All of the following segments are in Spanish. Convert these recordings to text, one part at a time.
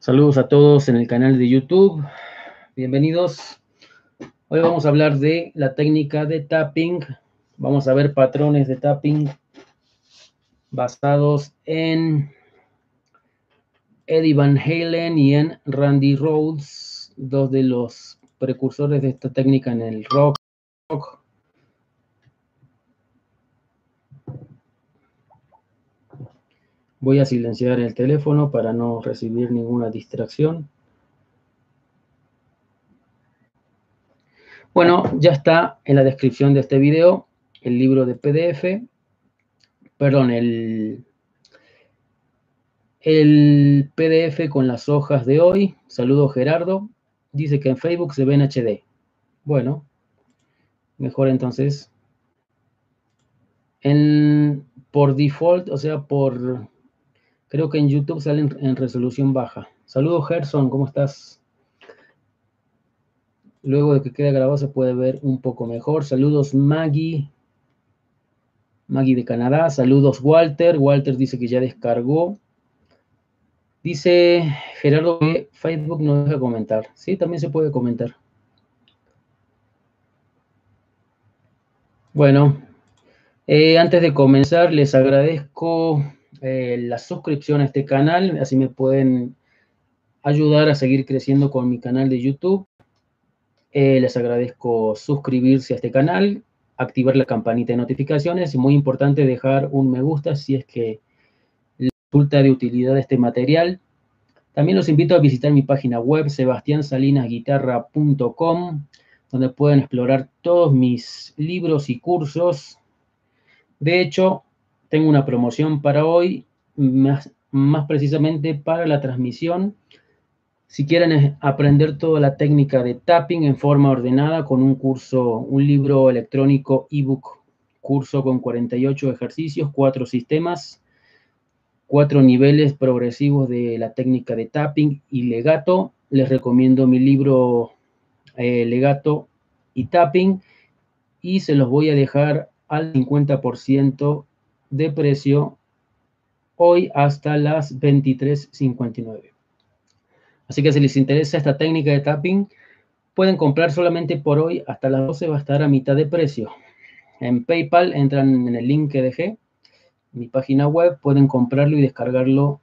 Saludos a todos en el canal de YouTube. Bienvenidos. Hoy vamos a hablar de la técnica de tapping. Vamos a ver patrones de tapping basados en Eddie Van Halen y en Randy Rhodes, dos de los precursores de esta técnica en el rock. Voy a silenciar el teléfono para no recibir ninguna distracción. Bueno, ya está en la descripción de este video el libro de PDF, perdón, el, el PDF con las hojas de hoy. Saludo Gerardo. Dice que en Facebook se ve en HD. Bueno, mejor entonces. En, por default, o sea, por Creo que en YouTube salen en resolución baja. Saludos Gerson, ¿cómo estás? Luego de que quede grabado se puede ver un poco mejor. Saludos Maggie. Maggie de Canadá. Saludos Walter. Walter dice que ya descargó. Dice Gerardo que Facebook no deja comentar. Sí, también se puede comentar. Bueno, eh, antes de comenzar les agradezco eh, la suscripción a este canal, así me pueden ayudar a seguir creciendo con mi canal de YouTube. Eh, les agradezco suscribirse a este canal, activar la campanita de notificaciones y muy importante dejar un me gusta si es que les resulta de utilidad este material. También los invito a visitar mi página web sebastiansalinasguitarra.com donde pueden explorar todos mis libros y cursos. De hecho, tengo una promoción para hoy, más, más precisamente para la transmisión. Si quieren aprender toda la técnica de tapping en forma ordenada con un curso, un libro electrónico ebook, curso con 48 ejercicios, cuatro sistemas, cuatro niveles progresivos de la técnica de tapping y legato, les recomiendo mi libro eh, Legato y Tapping y se los voy a dejar al 50% de precio hoy hasta las 23.59. Así que si les interesa esta técnica de tapping, pueden comprar solamente por hoy hasta las 12 va a estar a mitad de precio. En PayPal entran en el link que dejé, mi página web, pueden comprarlo y descargarlo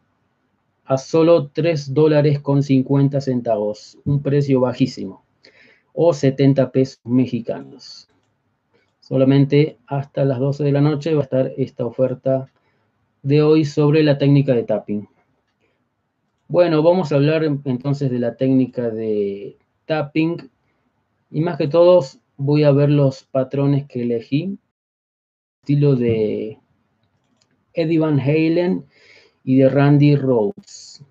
a solo 3 dólares con 50 centavos, un precio bajísimo, o 70 pesos mexicanos. Solamente hasta las 12 de la noche va a estar esta oferta de hoy sobre la técnica de tapping. Bueno, vamos a hablar entonces de la técnica de tapping. Y más que todos voy a ver los patrones que elegí. Estilo de Eddie Van Halen y de Randy Rhodes.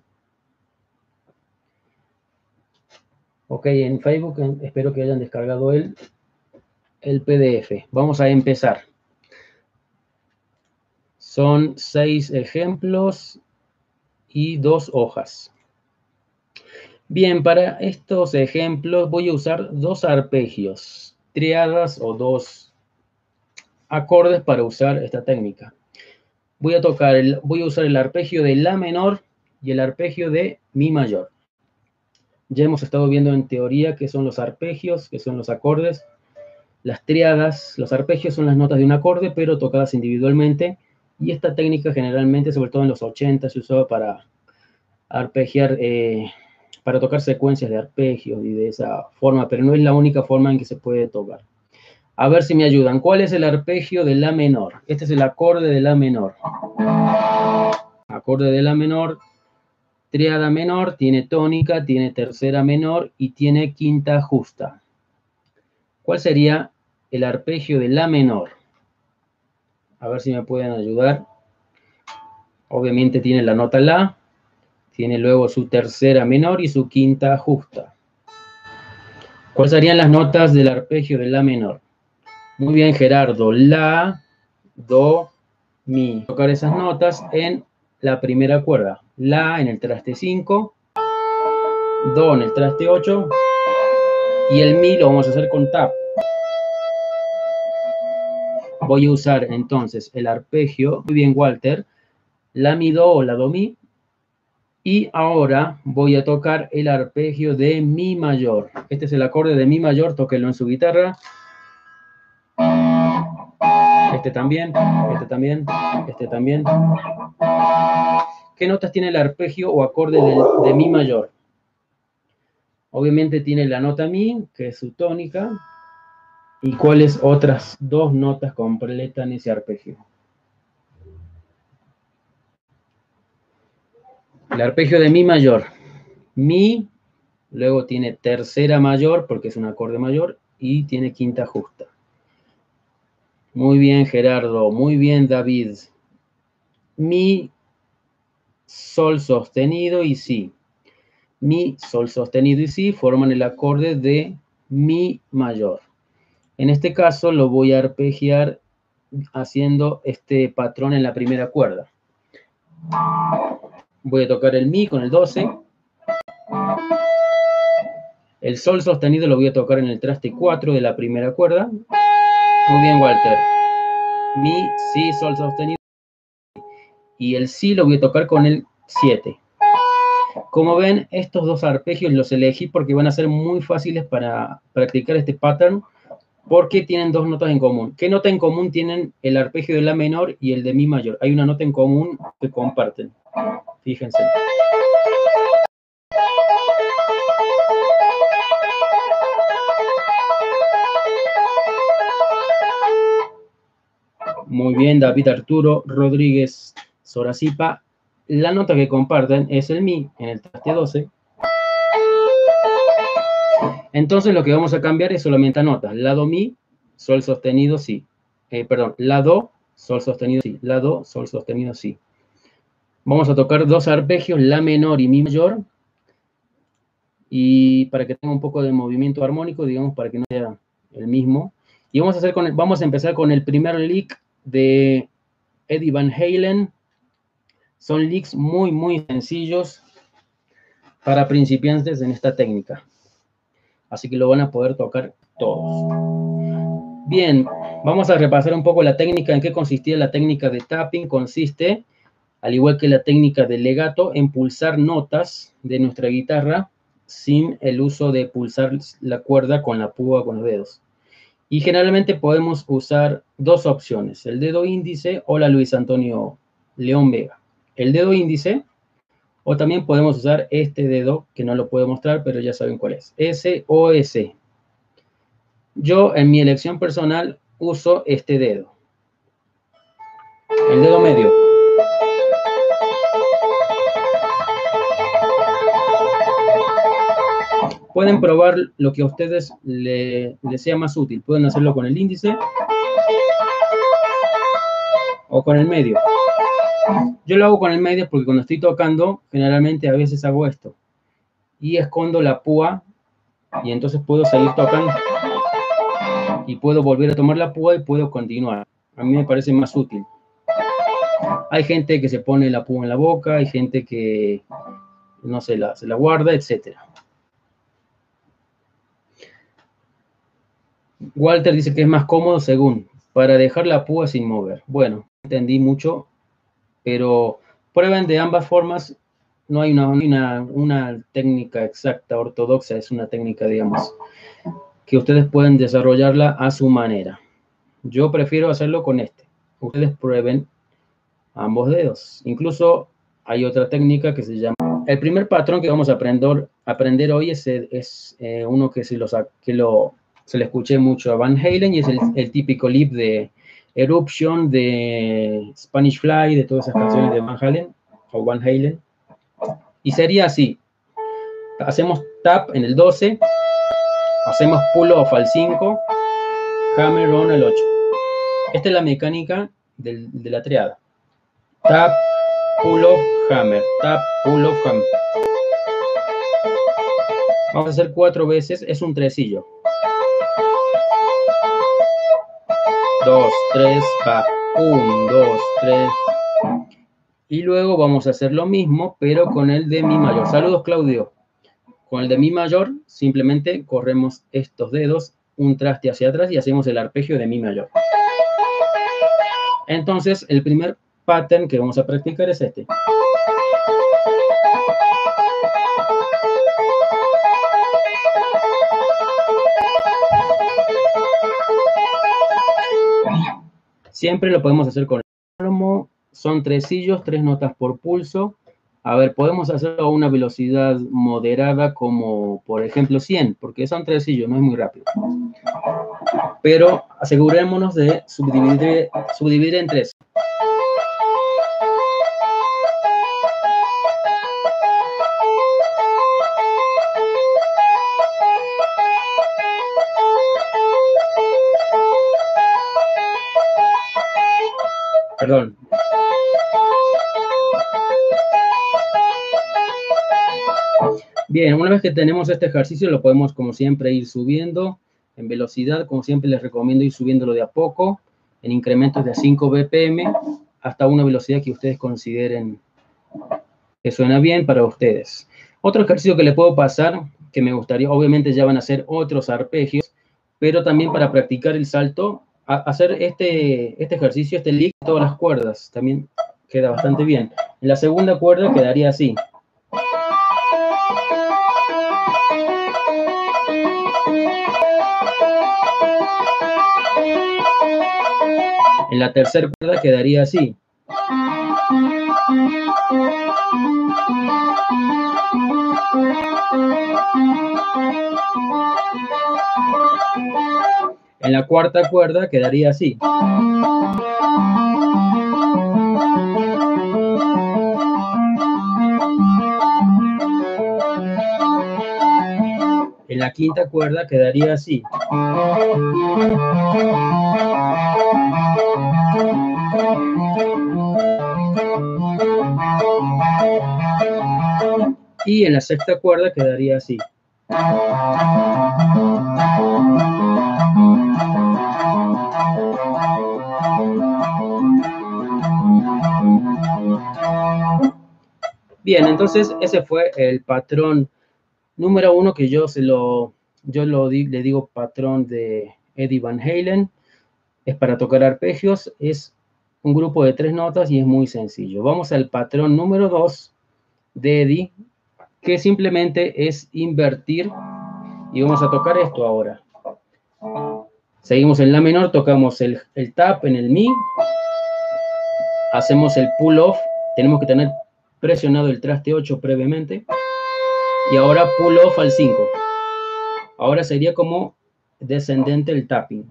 Ok, en Facebook espero que hayan descargado el el PDF. Vamos a empezar. Son seis ejemplos y dos hojas. Bien, para estos ejemplos voy a usar dos arpegios, triadas o dos acordes para usar esta técnica. Voy a tocar, el, voy a usar el arpegio de La menor y el arpegio de Mi mayor. Ya hemos estado viendo en teoría qué son los arpegios, qué son los acordes. Las triadas, los arpegios son las notas de un acorde, pero tocadas individualmente. Y esta técnica generalmente, sobre todo en los 80, se usaba para arpegiar, eh, para tocar secuencias de arpegios y de esa forma, pero no es la única forma en que se puede tocar. A ver si me ayudan. ¿Cuál es el arpegio de La menor? Este es el acorde de La menor. Acorde de La menor, triada menor, tiene tónica, tiene tercera menor y tiene quinta justa. ¿Cuál sería el arpegio de La menor. A ver si me pueden ayudar. Obviamente tiene la nota La, tiene luego su tercera menor y su quinta justa. ¿Cuáles serían las notas del arpegio de La menor? Muy bien, Gerardo. La, Do, Mi. Tocar esas notas en la primera cuerda. La en el traste 5, Do en el traste 8 y el Mi lo vamos a hacer con tap. Voy a usar entonces el arpegio, muy bien Walter, la Mi Do o la Do Mi. Y ahora voy a tocar el arpegio de Mi mayor. Este es el acorde de Mi mayor, tóquenlo en su guitarra. Este también, este también, este también. ¿Qué notas tiene el arpegio o acorde de, de Mi mayor? Obviamente tiene la nota Mi, que es su tónica, y cuáles otras dos notas completan ese arpegio. El arpegio de Mi mayor. Mi, luego tiene tercera mayor, porque es un acorde mayor, y tiene quinta justa. Muy bien, Gerardo. Muy bien, David. Mi, sol sostenido y si. Mi, sol sostenido y si forman el acorde de Mi mayor. En este caso lo voy a arpegiar haciendo este patrón en la primera cuerda. Voy a tocar el Mi con el 12. El Sol sostenido lo voy a tocar en el traste 4 de la primera cuerda. Muy bien, Walter. Mi, Si, Sol sostenido. Y el Si lo voy a tocar con el 7. Como ven, estos dos arpegios los elegí porque van a ser muy fáciles para practicar este pattern porque tienen dos notas en común. ¿Qué nota en común tienen el arpegio de La menor y el de Mi mayor? Hay una nota en común que comparten. Fíjense. Muy bien, David Arturo Rodríguez Soracipa. La nota que comparten es el Mi en el traste 12. Entonces lo que vamos a cambiar es solamente a notas. La Do Mi, Sol sostenido, Si. Eh, perdón, La Do, Sol sostenido, Si. La Do, Sol sostenido, Si. Vamos a tocar dos arpegios, La menor y Mi mayor. Y para que tenga un poco de movimiento armónico, digamos, para que no sea el mismo. Y vamos a, hacer con vamos a empezar con el primer lick de Eddie Van Halen. Son licks muy, muy sencillos para principiantes en esta técnica. Así que lo van a poder tocar todos. Bien, vamos a repasar un poco la técnica. ¿En qué consistía la técnica de tapping? Consiste, al igual que la técnica de legato, en pulsar notas de nuestra guitarra sin el uso de pulsar la cuerda con la púa con los dedos. Y generalmente podemos usar dos opciones, el dedo índice o la Luis Antonio León Vega. El dedo índice, o también podemos usar este dedo, que no lo puedo mostrar, pero ya saben cuál es, S o S. Yo en mi elección personal uso este dedo, el dedo medio. Pueden probar lo que a ustedes les sea más útil. Pueden hacerlo con el índice o con el medio. Yo lo hago con el medio porque cuando estoy tocando, generalmente a veces hago esto. Y escondo la púa y entonces puedo seguir tocando. Y puedo volver a tomar la púa y puedo continuar. A mí me parece más útil. Hay gente que se pone la púa en la boca, hay gente que no se la, guarda, etcétera. Walter dice que es más cómodo según, para dejar la púa sin mover. Bueno, entendí mucho, pero prueben de ambas formas. No hay una, técnica exacta, ortodoxa, es una técnica, digamos, que ustedes pueden desarrollarla a su manera. Yo prefiero hacerlo con este. Ustedes prueben ambos dedos. Incluso hay otra técnica que se llama... El primer patrón que vamos a aprender, aprender hoy es, eh, uno que, se, lo, se le escuché mucho a Van Halen y es el, típico lip de Eruption, de Spanish Fly, de todas esas canciones de Van Halen o Van Halen. Y sería así. Hacemos tap en el 12, hacemos pull off al 5, hammer on al 8. Esta es la mecánica de la triada. Tap, pull off, hammer, tap, pull off, hammer. Vamos a hacer cuatro veces, es un tresillo. Dos, tres, va. Un, dos, tres. Y luego vamos a hacer lo mismo, pero con el de mi mayor. Saludos, Claudio. Con el de mi mayor, simplemente corremos estos dedos un traste hacia atrás y hacemos el arpegio de mi mayor. Entonces, el primer pattern que vamos a practicar es este. Siempre lo podemos hacer con el son tres sillos, tres notas por pulso. A ver, podemos hacerlo a una velocidad moderada como, por ejemplo, 100, porque son tres sillos, no es muy rápido. Pero asegurémonos de subdividir, subdividir en tres. Perdón, Bien, una vez que tenemos este ejercicio, lo podemos, como siempre, ir subiendo en velocidad. Como siempre, les recomiendo ir subiéndolo de a poco, en incrementos de 5 BPM, hasta una velocidad que ustedes consideren que suena bien para ustedes. Otro ejercicio que le puedo pasar, que me gustaría, obviamente ya van a ser otros arpegios, pero también para practicar el salto, hacer este, este ejercicio, este lick, todas las cuerdas, también queda bastante bien. En la segunda cuerda quedaría así. En la tercera cuerda quedaría así. En la cuarta cuerda quedaría así. En la quinta cuerda quedaría así. Y en la sexta cuerda quedaría así. Bien, entonces ese fue el patrón número uno que yo se lo, yo lo le digo patrón de Eddie Van Halen. Es para tocar arpegios, es un grupo de tres notas y es muy sencillo. Vamos al patrón número dos de Eddie, que simplemente es invertir y vamos a tocar esto ahora. Seguimos en la menor, tocamos el, el tap en el mi, hacemos el pull off, tenemos que tener presionado el traste 8 previamente y ahora pull off al 5. Ahora sería como descendente el tapping.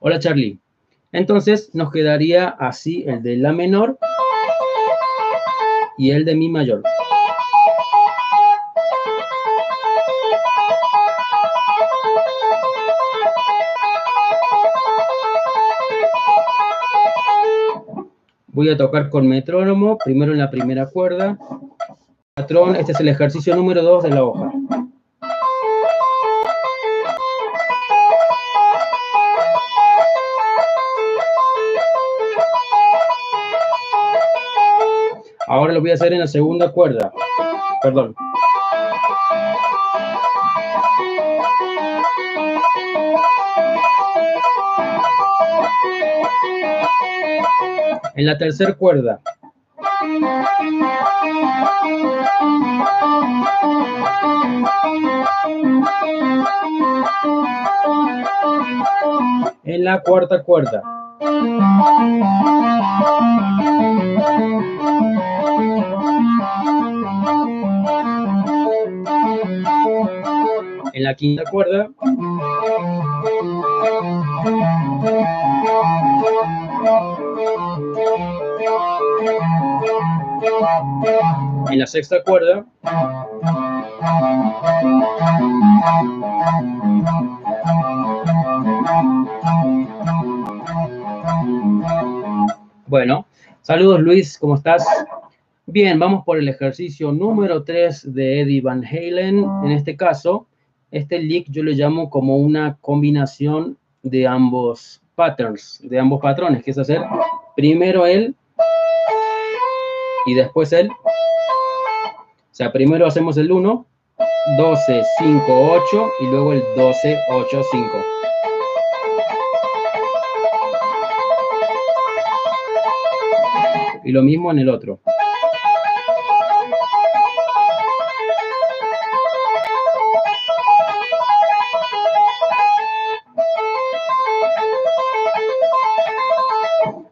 Hola Charlie. Entonces nos quedaría así el de la menor y el de mi mayor. Voy a tocar con metrónomo, primero en la primera cuerda. Patrón, este es el ejercicio número 2 de la hoja. Ahora lo voy a hacer en la segunda cuerda. Perdón. En la tercera cuerda. En la cuarta cuerda. En la quinta cuerda. Sexta cuerda. Bueno, saludos Luis, ¿cómo estás? Bien, vamos por el ejercicio número 3 de Eddie Van Halen. En este caso, este lick yo le llamo como una combinación de ambos patterns, de ambos patrones, que es hacer primero él y después él. O sea, primero hacemos el 1, 12, 5, 8 y luego el 12, 8, 5. Y lo mismo en el otro.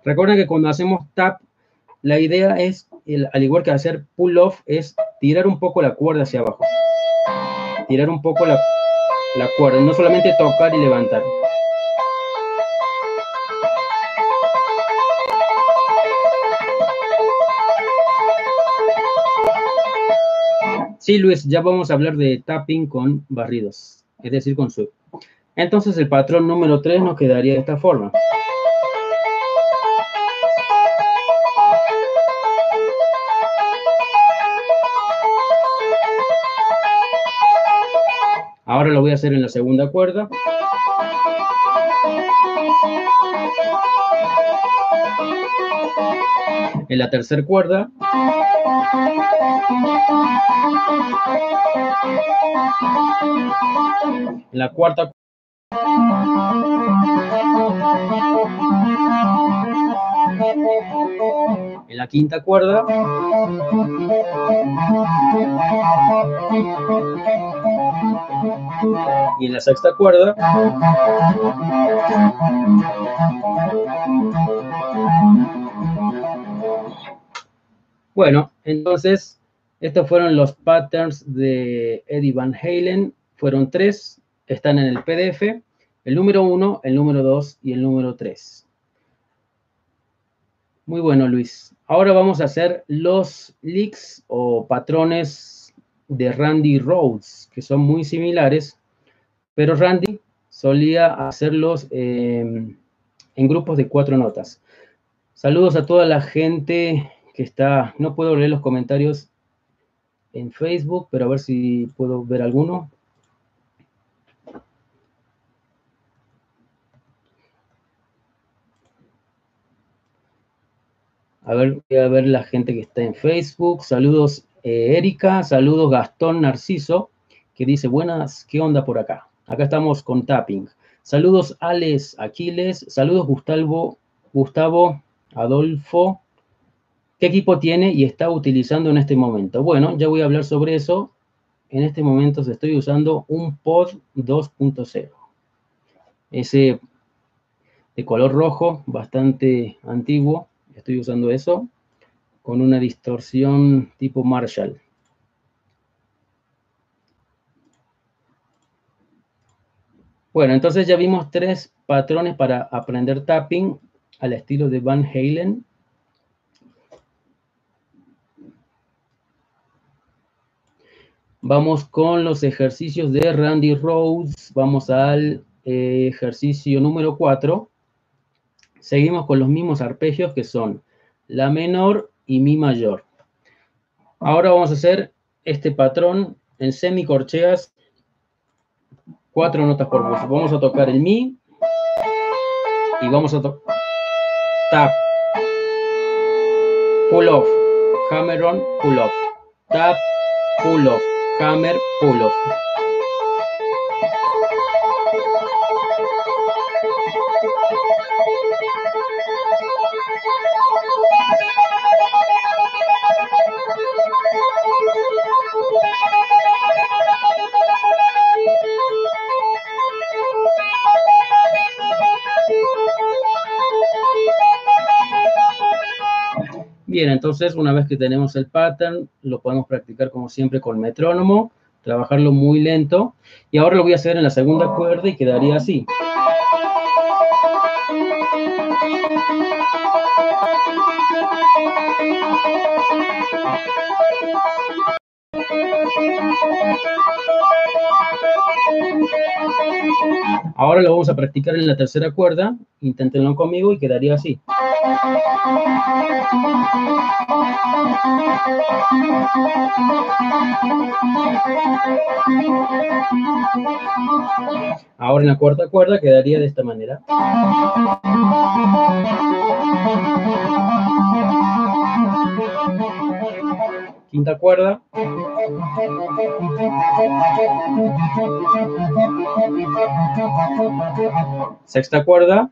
Recuerden que cuando hacemos tap, la idea es, al igual que hacer pull off, es tirar un poco la cuerda hacia abajo. Tirar un poco la, la cuerda, no solamente tocar y levantar. Sí, Luis, ya vamos a hablar de tapping con barridos, es decir, con sweep. Entonces el patrón número 3 nos quedaría de esta forma. Ahora lo voy a hacer en la segunda cuerda. En la tercera cuerda. En la cuarta en la quinta cuerda y en la sexta cuerda. Bueno entonces estos fueron los patterns de Eddie Van Halen. Fueron tres están en el PDF el número uno el número dos y el número tres. Muy bueno Luis. Ahora vamos a hacer los leaks o patrones de Randy Rhodes, que son muy similares, pero Randy solía hacerlos em, en grupos de cuatro notas. Saludos a toda la gente que está, no puedo leer los comentarios en Facebook, pero a ver si puedo ver alguno. A ver, voy a ver la gente que está en Facebook. Saludos eh, Erika, saludos Gastón Narciso, que dice, buenas, ¿qué onda por acá? Acá estamos con tapping. Saludos Alex Aquiles, saludos Gustavo, Gustavo Adolfo. ¿Qué equipo tiene y está utilizando en este momento? Bueno, ya voy a hablar sobre eso. En este momento estoy usando un Pod 2.0. Ese de color rojo, bastante antiguo. Estoy usando eso con una distorsión tipo Marshall. Bueno, entonces ya vimos tres patrones para aprender tapping al estilo de Van Halen. Vamos con los ejercicios de Randy Rhodes. Vamos al eh, ejercicio número 4. Seguimos con los mismos arpegios que son la menor y mi mayor. Ahora vamos a hacer este patrón en semicorcheas, cuatro notas por voz. Vamos a tocar el mi y vamos a tocar tap, pull off, hammer on, pull off, tap, pull off, hammer, pull off. Entonces una vez que tenemos el pattern, lo podemos practicar como siempre con metrónomo, trabajarlo muy lento. Y ahora lo voy a hacer en la segunda cuerda y quedaría así. Ahora lo vamos a practicar en la tercera cuerda. Inténtenlo conmigo y quedaría así. Ahora en la cuarta cuerda quedaría de esta manera. Quinta cuerda. Sexta cuerda.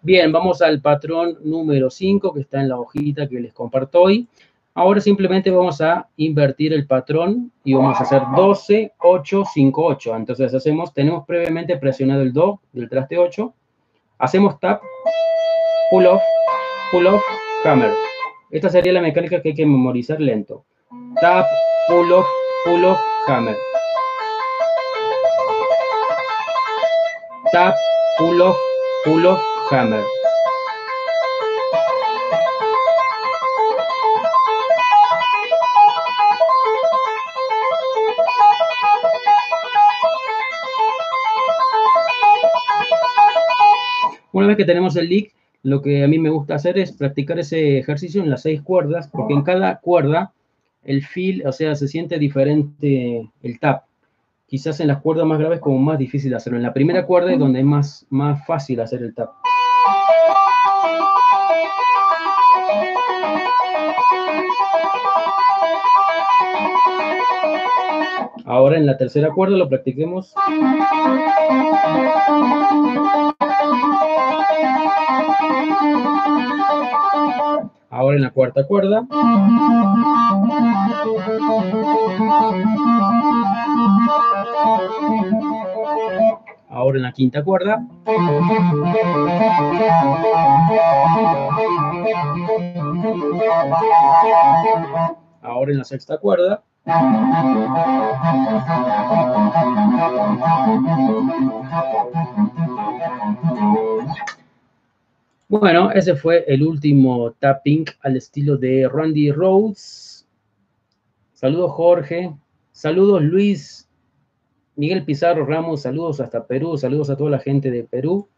Bien, vamos al patrón número 5 que está en la hojita que les comparto hoy. Ahora simplemente vamos a invertir el patrón y vamos a hacer 12, 8, 5, 8. Entonces hacemos, tenemos previamente presionado el Do del traste 8. Hacemos tap, pull off, pull off, hammer. Esta sería la mecánica que hay que memorizar lento. Tap, pull off, pull off, hammer. Tap, pull off, pull off, hammer. Una vez que tenemos el lick, lo que a mí me gusta hacer es practicar ese ejercicio en las seis cuerdas, porque en cada cuerda el feel, o sea, se siente diferente el tap. Quizás en las cuerdas más graves como más difícil hacerlo. En la primera cuerda es donde es más, más fácil hacer el tap. Ahora en la tercera cuerda lo practiquemos. Ahora en la cuarta cuerda. Ahora en la quinta cuerda. Ahora en la sexta cuerda. Bueno, ese fue el último tapping al estilo de Randy Rhodes. Saludos Jorge, saludos Luis, Miguel Pizarro Ramos, saludos hasta Perú, saludos a toda la gente de Perú.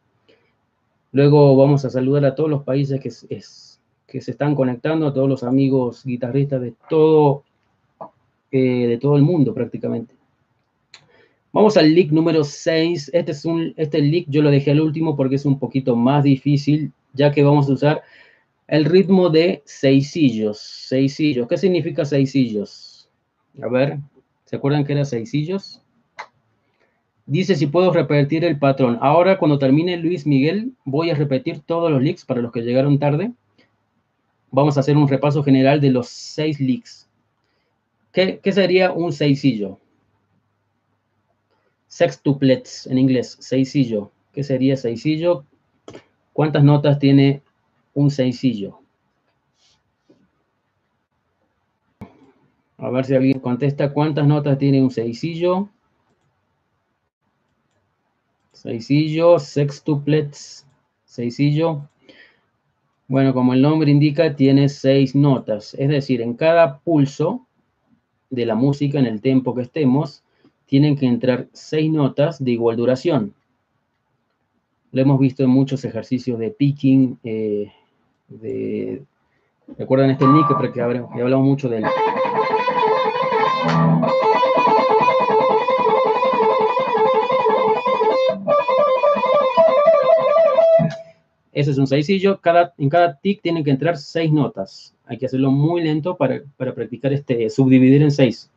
Luego vamos a saludar a todos los países que, que se están conectando, a todos los amigos guitarristas de todo, eh, de todo el mundo prácticamente. Vamos al lick número 6. Este es un, este lick yo lo dejé al último porque es un poquito más difícil ya que vamos a usar el ritmo de seisillos. Seisillos. ¿Qué significa seisillos? A ver, ¿se acuerdan que era seisillos? Dice si puedo repetir el patrón. Ahora, cuando termine Luis Miguel, voy a repetir todos los leaks para los que llegaron tarde. Vamos a hacer un repaso general de los seis leaks. ¿Qué, qué sería un seisillo? Sextuplets en inglés, seisillo. ¿Qué sería seisillo? ¿Cuántas notas tiene un seisillo? A ver si alguien contesta. ¿Cuántas notas tiene un seisillo? Seisillo, sextuplets, seisillo. Bueno, como el nombre indica, tiene seis notas. Es decir, en cada pulso de la música, en el tempo que estemos, tienen que entrar seis notas de igual duración. Lo hemos visto en muchos ejercicios de picking, eh, ¿recuerdan este nick que he hablado mucho de él? Ese es un seisillo, cada, en cada tic tienen que entrar seis notas. Hay que hacerlo muy lento para, para practicar este, subdividir en seis.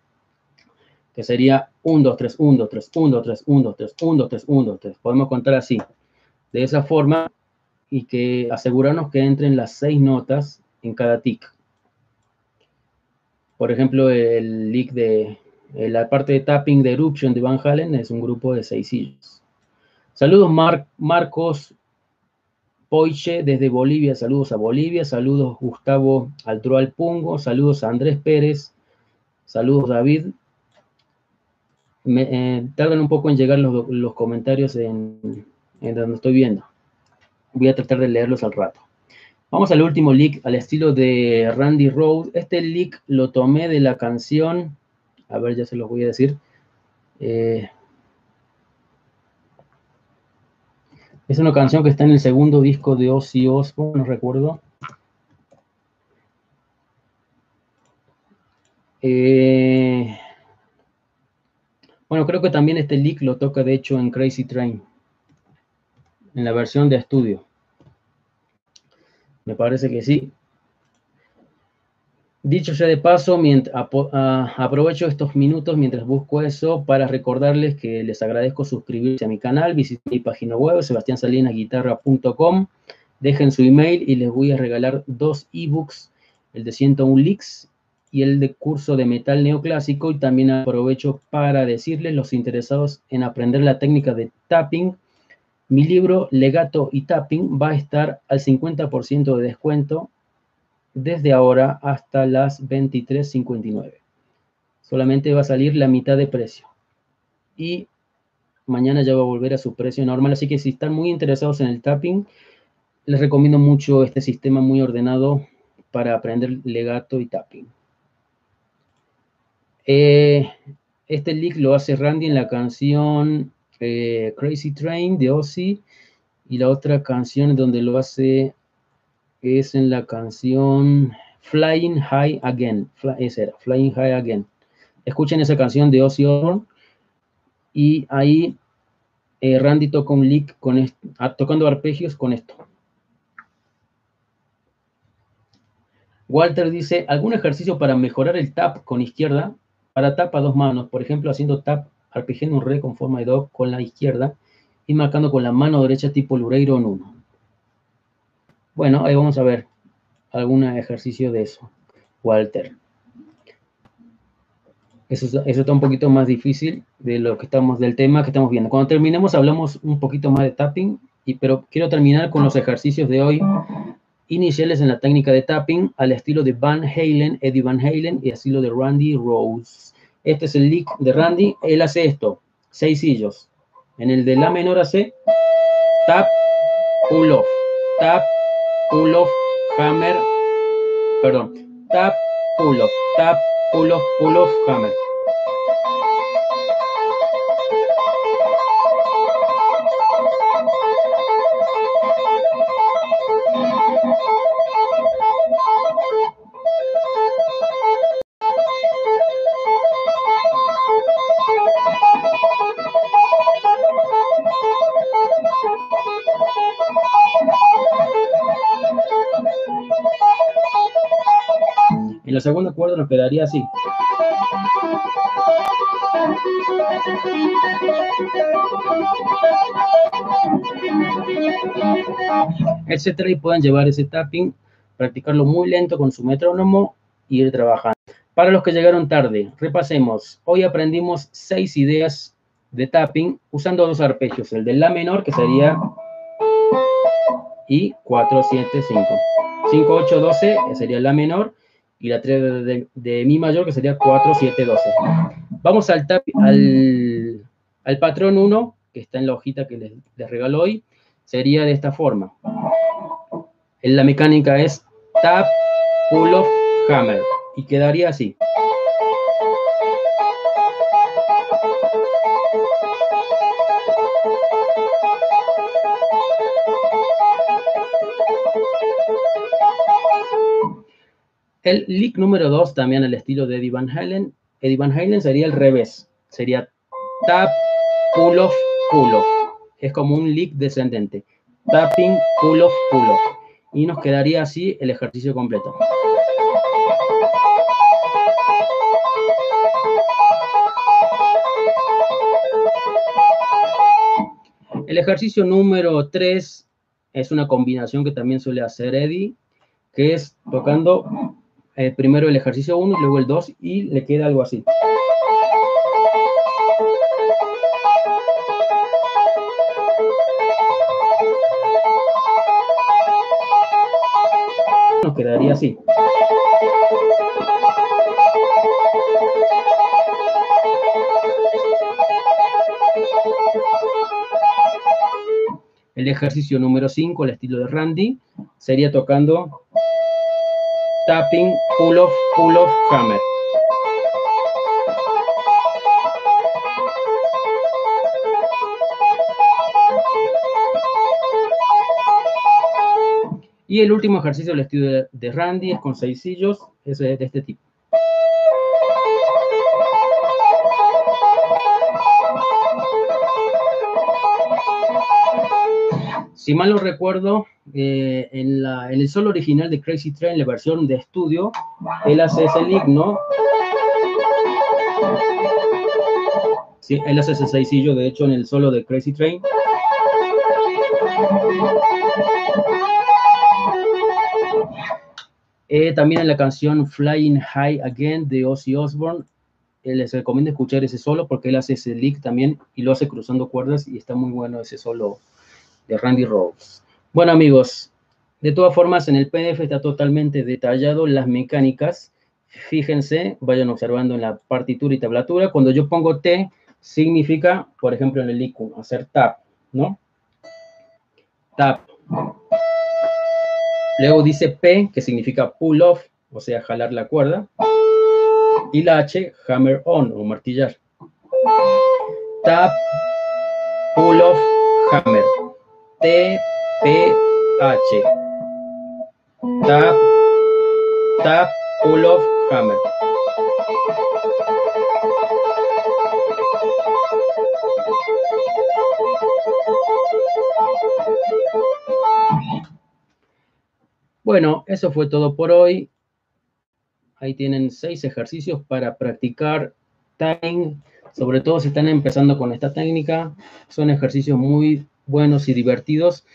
Que sería 1, 2, 3, 1, 2, 3, 1, 2, 3, 1, 2, 3, 1, 2, 3, 1, 2, 3. Podemos contar así de esa forma y que asegurarnos que entren las seis notas en cada tic. Por ejemplo, el lick de la parte de tapping de Eruption de Van Halen es un grupo de seis sillas. Saludos Marcos Poiche desde Bolivia, saludos a Bolivia, saludos Gustavo Altroal Pungo, saludos a Andrés Pérez, saludos David. Me, eh, tardan un poco en llegar los, los comentarios en, donde estoy viendo. Voy a tratar de leerlos al rato. Vamos al último lick al estilo de Randy Rhodes. Este lick lo tomé de la canción, a ver, ya se lo voy a decir. Eh, es una canción que está en el segundo disco de Ozzy Osbourne, no recuerdo. Eh, bueno, creo que también este lick lo toca de hecho en Crazy Train, en la versión de estudio. Me parece que sí. Dicho ya de paso, aprovecho estos minutos mientras busco eso para recordarles que les agradezco suscribirse a mi canal, visiten mi página web, sebastiansalinasguitarra.com, dejen su email y les voy a regalar dos ebooks, el de 101 Leaks y el de curso de metal neoclásico y también aprovecho para decirles los interesados en aprender la técnica de tapping mi libro Legato y Tapping va a estar al 50% de descuento desde ahora hasta las 23.59. Solamente va a salir la mitad de precio. Y mañana ya va a volver a su precio normal. Así que si están muy interesados en el tapping, les recomiendo mucho este sistema muy ordenado para aprender legato y tapping. Eh, este link lo hace Randy en la canción eh, Crazy Train de Ozzy y la otra canción donde lo hace es en la canción Flying High Again. esa era, Flying High Again. Escuchen esa canción de Ozzy Osbourne y ahí eh, Randy toca un lick con ah, tocando arpegios con esto. Walter dice, ¿algún ejercicio para mejorar el tap con izquierda? Para tap a dos manos, por ejemplo, haciendo tap arpegiando un re con forma de do con la izquierda y marcando con la mano derecha tipo Lureiro en uno. Bueno, ahí vamos a ver algún ejercicio de eso, Walter. Eso, eso, está un poquito más difícil de lo que estamos, del tema que estamos viendo. Cuando terminemos hablamos un poquito más de tapping, y, pero quiero terminar con los ejercicios de hoy iniciales en la técnica de tapping al estilo de Van Halen, Eddie Van Halen y estilo de Randy Rose. Este es el lick de Randy. Él hace esto, seis sillos. En el de La menor hace tap, pull off, tap, pull off, hammer, perdón, tap, pull off, tap, pull off, pull off, hammer. Segundo cuerda nos quedaría así. Etcétera, y puedan llevar ese tapping, practicarlo muy lento con su metrónomo y ir trabajando. Para los que llegaron tarde, repasemos. Hoy aprendimos seis ideas de tapping usando dos arpegios, el de la menor que sería y 4, 7, 5. 5, 8, 12 sería la menor y la 3 de, mi mayor, que sería 4, 7, 12. Vamos al, tap, al, al patrón 1, que está en la hojita que les, les regalo hoy, sería de esta forma. La mecánica es tap, pull off, hammer, y quedaría así. El lick número 2, también al estilo de Eddie Van Halen. Eddie Van Halen sería el revés. Sería tap, pull off, pull off. Es como un lick descendente. Tapping, pull off, pull off. Y nos quedaría así el ejercicio completo. El ejercicio número 3 es una combinación que también suele hacer Eddie, que es tocando eh, primero el ejercicio 1 y luego el 2 y le queda algo así. Nos quedaría así. El ejercicio número 5, el estilo de Randy, sería tocando tapping, pull-off, pull-off, hammer. Y el último ejercicio del estilo de Randy es con seis sillos, es de este tipo. Si mal no recuerdo, eh, en, el solo original de Crazy Train, la versión de estudio, él hace ese lick, ¿no? Sí, él hace ese seisillo, de hecho, en el solo de Crazy Train. Eh, también en la canción Flying High Again de Ozzy Osbourne, eh, les recomiendo escuchar ese solo porque él hace ese lick también y lo hace cruzando cuerdas y está muy bueno ese solo de Randy Rhodes. Bueno amigos, de todas formas en el PDF está totalmente detallado las mecánicas. Fíjense, vayan observando en la partitura y tablatura. Cuando yo pongo T, significa, por ejemplo, en el icono, hacer tap, ¿no? Tap. Luego dice P, que significa pull off, o sea, jalar la cuerda. Y la H, hammer on, o martillar. Tap, pull off, hammer. T, P, H. Tap, tap, pull off, hammer. Bueno, eso fue todo por hoy. Ahí tienen seis ejercicios para practicar timing, sobre todo si están empezando con esta técnica. Son ejercicios muy buenos y divertidos.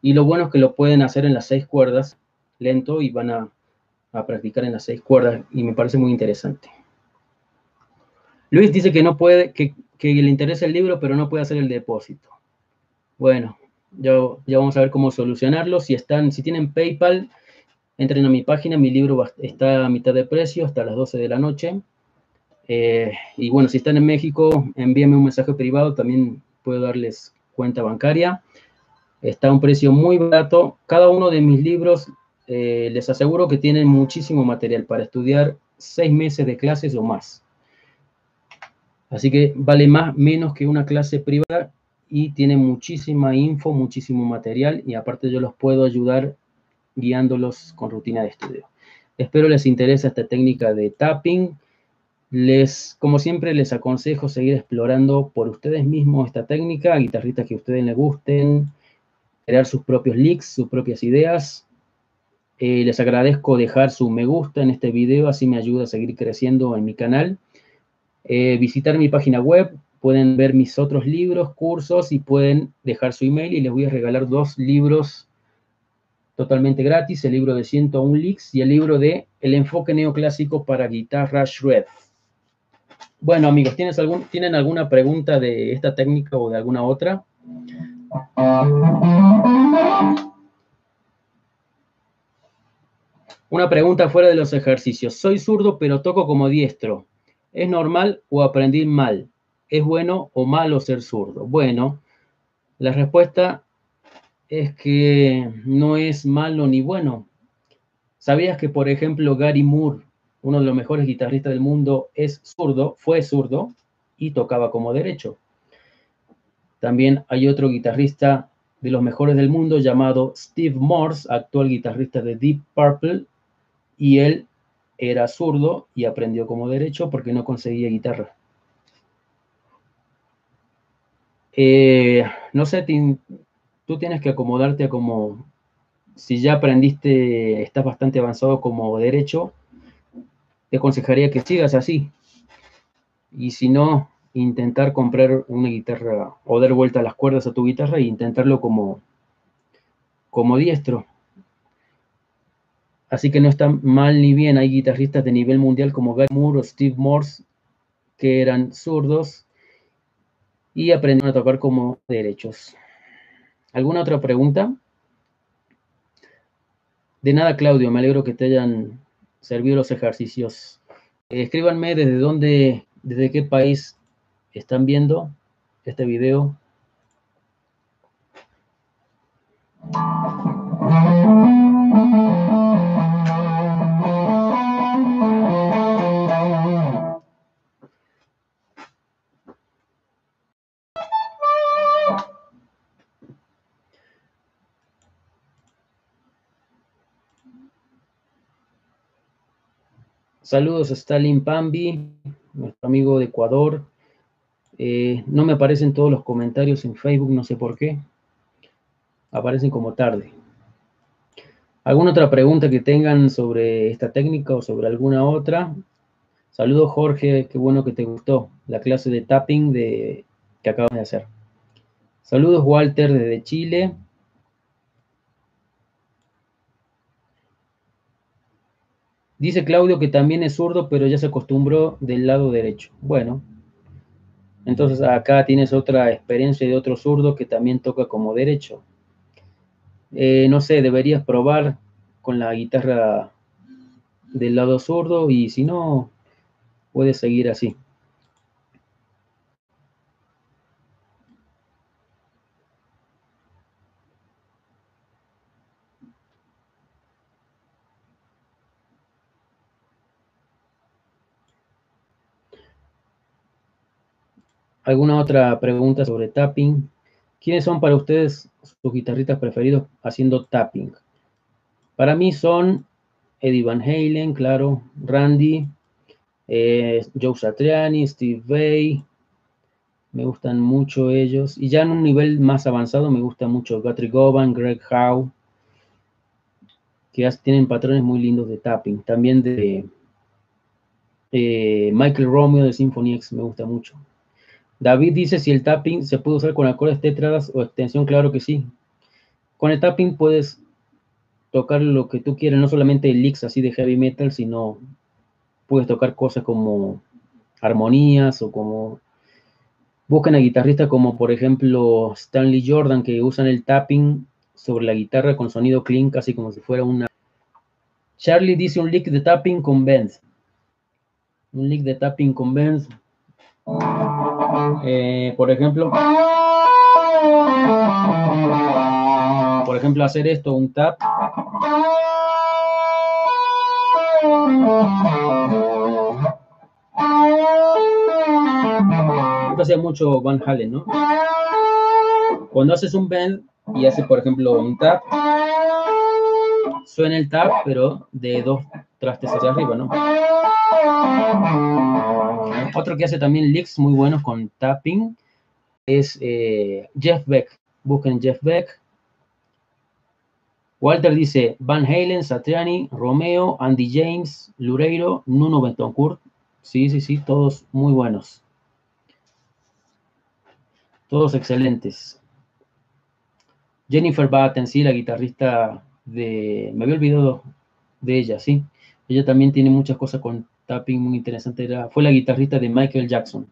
Y lo bueno es que lo pueden hacer en las seis cuerdas, lento, y van a, practicar en las seis cuerdas, y me parece muy interesante. Luis dice que no puede, que, le interesa el libro, pero no puede hacer el depósito. Bueno, ya, ya, vamos a ver cómo solucionarlo. Si están, si tienen PayPal, entren a mi página, mi libro está a mitad de precio hasta las 12 de la noche. Eh, y bueno, si están en México, envíenme un mensaje privado, también puedo darles cuenta bancaria. Está a un precio muy barato. Cada uno de mis libros, eh, les aseguro que tienen muchísimo material para estudiar seis meses de clases o más. Así que vale más, menos que una clase privada y tiene muchísima info, muchísimo material y aparte yo los puedo ayudar guiándolos con rutina de estudio. Espero les interese esta técnica de tapping les, como siempre, les aconsejo seguir explorando por ustedes mismos esta técnica, guitarristas que a ustedes les gusten, crear sus propios leaks, sus propias ideas. Eh, les agradezco dejar su me gusta en este video, así me ayuda a seguir creciendo en mi canal. Eh, visitar mi página web, pueden ver mis otros libros, cursos y pueden dejar su email y les voy a regalar dos libros totalmente gratis, el libro de 101 leaks y el libro de El enfoque neoclásico para guitarra shred. Bueno, amigos, ¿tienes ¿tienen alguna pregunta de esta técnica o de alguna otra? Una pregunta fuera de los ejercicios. Soy zurdo, pero toco como diestro. ¿Es normal o aprendí mal? ¿Es bueno o malo ser zurdo? Bueno, la respuesta es que no es malo ni bueno. ¿Sabías que, por ejemplo, Gary Moore uno de los mejores guitarristas del mundo, es zurdo, fue zurdo y tocaba como derecho. También hay otro guitarrista de los mejores del mundo llamado Steve Morse, actual guitarrista de Deep Purple, y él era zurdo y aprendió como derecho porque no conseguía guitarra. Eh, no sé, tú tienes que acomodarte como, si ya aprendiste, estás bastante avanzado como derecho, te aconsejaría que sigas así. Y si no, intentar comprar una guitarra o dar vuelta las cuerdas a tu guitarra e intentarlo como, como diestro. Así que no está mal ni bien. Hay guitarristas de nivel mundial como Guy Moore o Steve Morse que eran zurdos y aprendieron a tocar como derechos. ¿Alguna otra pregunta? De nada, Claudio. Me alegro que te hayan servir los ejercicios. escríbanme desde dónde, desde qué país están viendo este video. Saludos a Stalin Pambi, nuestro amigo de Ecuador. Eh, no me aparecen todos los comentarios en Facebook, no sé por qué. Aparecen como tarde. ¿Alguna otra pregunta que tengan sobre esta técnica o sobre alguna otra? Saludos Jorge, qué bueno que te gustó la clase de tapping de, que acabas de hacer. Saludos Walter desde Chile. Dice Claudio que también es zurdo, pero ya se acostumbró del lado derecho. Bueno, entonces acá tienes otra experiencia de otro zurdo que también toca como derecho. Eh, no sé, deberías probar con la guitarra del lado zurdo y si no, puedes seguir así. ¿Alguna otra pregunta sobre tapping? ¿Quiénes son para ustedes sus guitarristas preferidos haciendo tapping? Para mí son Eddie Van Halen, claro, Randy, eh, Joe Satriani, Steve Vai, me gustan mucho ellos. Y ya en un nivel más avanzado me gusta mucho Guthrie Govan, Greg Howe, que tienen patrones muy lindos de tapping. También de eh, Michael Romeo de Symphony X me gusta mucho. David dice si el tapping se puede usar con acordes tetradas o extensión, claro que sí. Con el tapping puedes tocar lo que tú quieras, no solamente licks así de heavy metal, sino puedes tocar cosas como armonías o como buscan a guitarristas como por ejemplo Stanley Jordan que usan el tapping sobre la guitarra con sonido clean casi como si fuera una. Charlie dice un lick de tapping con bends un lick de tapping con bends eh, por ejemplo, por ejemplo, hacer esto, un tap. Esto hacía mucho Van Halen, ¿no? Cuando haces un bend y haces, por ejemplo, un tap, suena el tap, pero de dos trastes hacia arriba, ¿no? Otro que hace también licks muy buenos con tapping es eh, Jeff Beck. Busquen Jeff Beck. Walter dice Van Halen, Satriani, Romeo, Andy James, Lureiro, Nuno Bentoncourt. Sí, sí, sí, todos muy buenos. Todos excelentes. Jennifer Batten, sí, la guitarrista de... Me había olvidado de ella, sí. Ella también tiene muchas cosas con tapping muy interesante. Era, fue la guitarrista de Michael Jackson.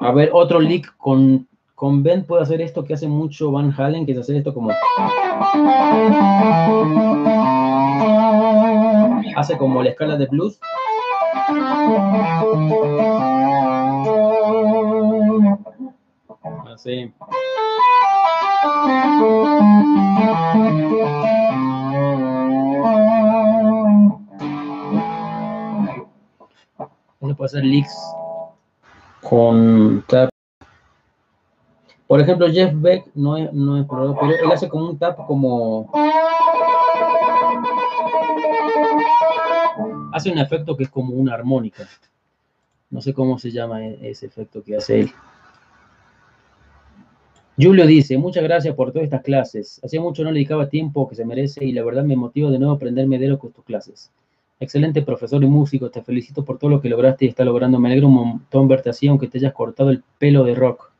A ver, otro lick con, con Ben puede hacer esto que hace mucho Van Halen, que es hacer esto como... Hace como la escala de blues. Así. Uno puede hacer leaks con tap. Por ejemplo, Jeff Beck no es, no es pero él hace como un tap como... Hace un efecto que es como una armónica. No sé cómo se llama e-, ese efecto que hace él. Julio dice, muchas gracias por todas estas clases. Hacía mucho no le dedicaba tiempo que se merece y la verdad me motiva de nuevo a aprenderme de lo con tus clases. Excelente profesor y músico, te felicito por todo lo que lograste y está logrando. Me alegro un montón verte así, aunque te hayas cortado el pelo de rock.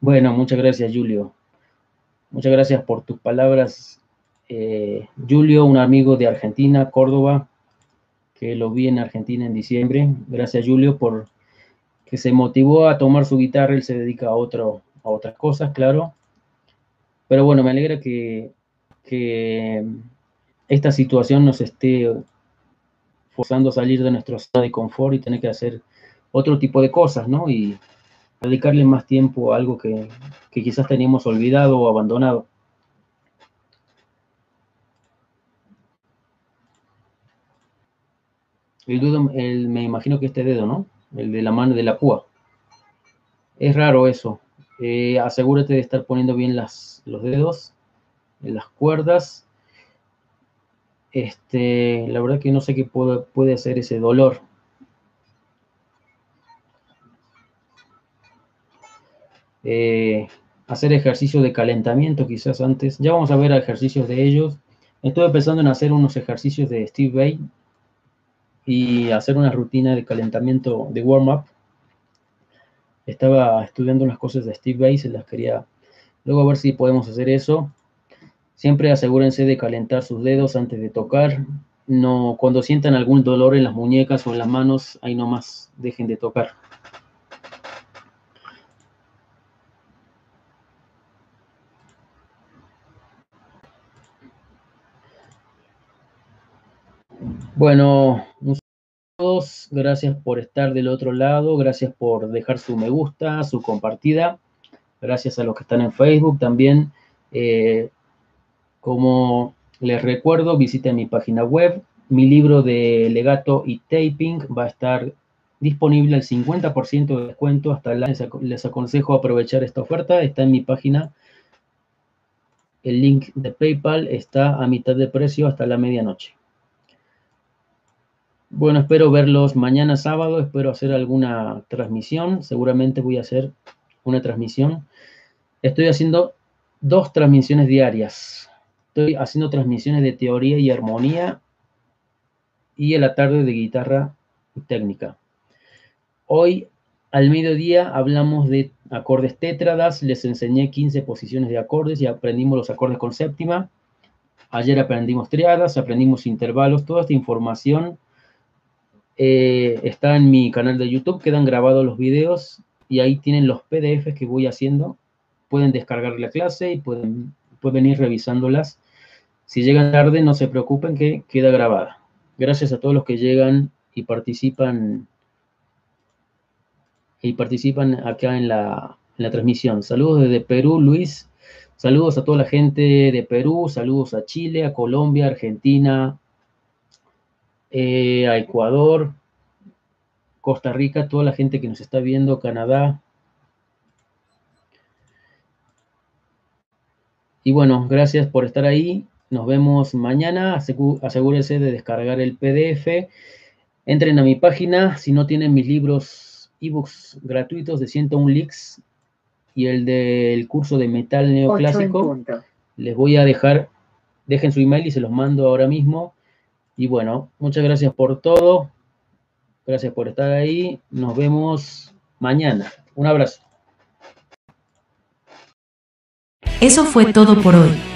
Bueno, muchas gracias, Julio. Muchas gracias por tus palabras. Eh, Julio, un amigo de Argentina, Córdoba, que lo vi en Argentina en diciembre. Gracias, Julio, por que se motivó a tomar su guitarra. Él se dedica a a otras cosas, claro. Pero bueno, me alegra que, esta situación nos esté forzando a salir de nuestra zona de confort y tener que hacer otro tipo de cosas, ¿no? Y dedicarle más tiempo a algo que, quizás teníamos olvidado o abandonado. El dedo, el, me imagino que este dedo, ¿no? El de la mano de la púa. Es raro eso. Eh, asegúrate de estar poniendo bien las, los dedos, en las cuerdas este, la verdad que no sé qué puede, hacer ese dolor. Eh, hacer ejercicio de calentamiento quizás antes. Ya vamos a ver ejercicios de ellos. Estuve pensando en hacer unos ejercicios de Steve Bay y hacer una rutina de calentamiento de warm-up. Estaba estudiando unas cosas de Steve Bay, se las quería luego a ver si podemos hacer eso. Siempre asegúrense de calentar sus dedos antes de tocar. No, cuando sientan algún dolor en las muñecas o en las manos, ahí nomás dejen de tocar. Bueno, todos, gracias por estar del otro lado, gracias por dejar su me gusta, su compartida, gracias a los que están en Facebook también. Eh, como les recuerdo, visiten mi página web, mi libro de legato y taping va a estar disponible al 50% de descuento, hasta la, les aconsejo aprovechar esta oferta, está en mi página, el link de PayPal está a mitad de precio hasta la medianoche. Bueno, espero verlos mañana sábado, espero hacer alguna transmisión, seguramente voy a hacer una transmisión. Estoy haciendo dos transmisiones diarias. Estoy haciendo transmisiones de teoría y armonía y en la tarde de guitarra y técnica. Hoy al mediodía hablamos de acordes tétradas, les enseñé 15 posiciones de acordes y aprendimos los acordes con séptima. Ayer aprendimos triadas, aprendimos intervalos, toda esta información eh, está en mi canal de YouTube, quedan grabados los videos y ahí tienen los PDFs que voy haciendo. Pueden descargar la clase y pueden, pueden ir revisándolas. Si llegan tarde, no se preocupen que queda grabada. Gracias a todos los que llegan y participan y participan acá en la, en la transmisión. Saludos desde Perú, Luis. Saludos a toda la gente de Perú, saludos a Chile, a Colombia, Argentina, eh, a Ecuador, Costa Rica, toda la gente que nos está viendo, Canadá. Y bueno, gracias por estar ahí. Nos vemos mañana. Asegúrense de descargar el PDF. Entren a mi página. Si no tienen mis libros ebooks gratuitos de 101 leaks y el del curso de metal neoclásico, les voy a dejar, dejen su email y se los mando ahora mismo. Y bueno, muchas gracias por todo. Gracias por estar ahí. Nos vemos mañana. Un abrazo. Eso fue todo por hoy.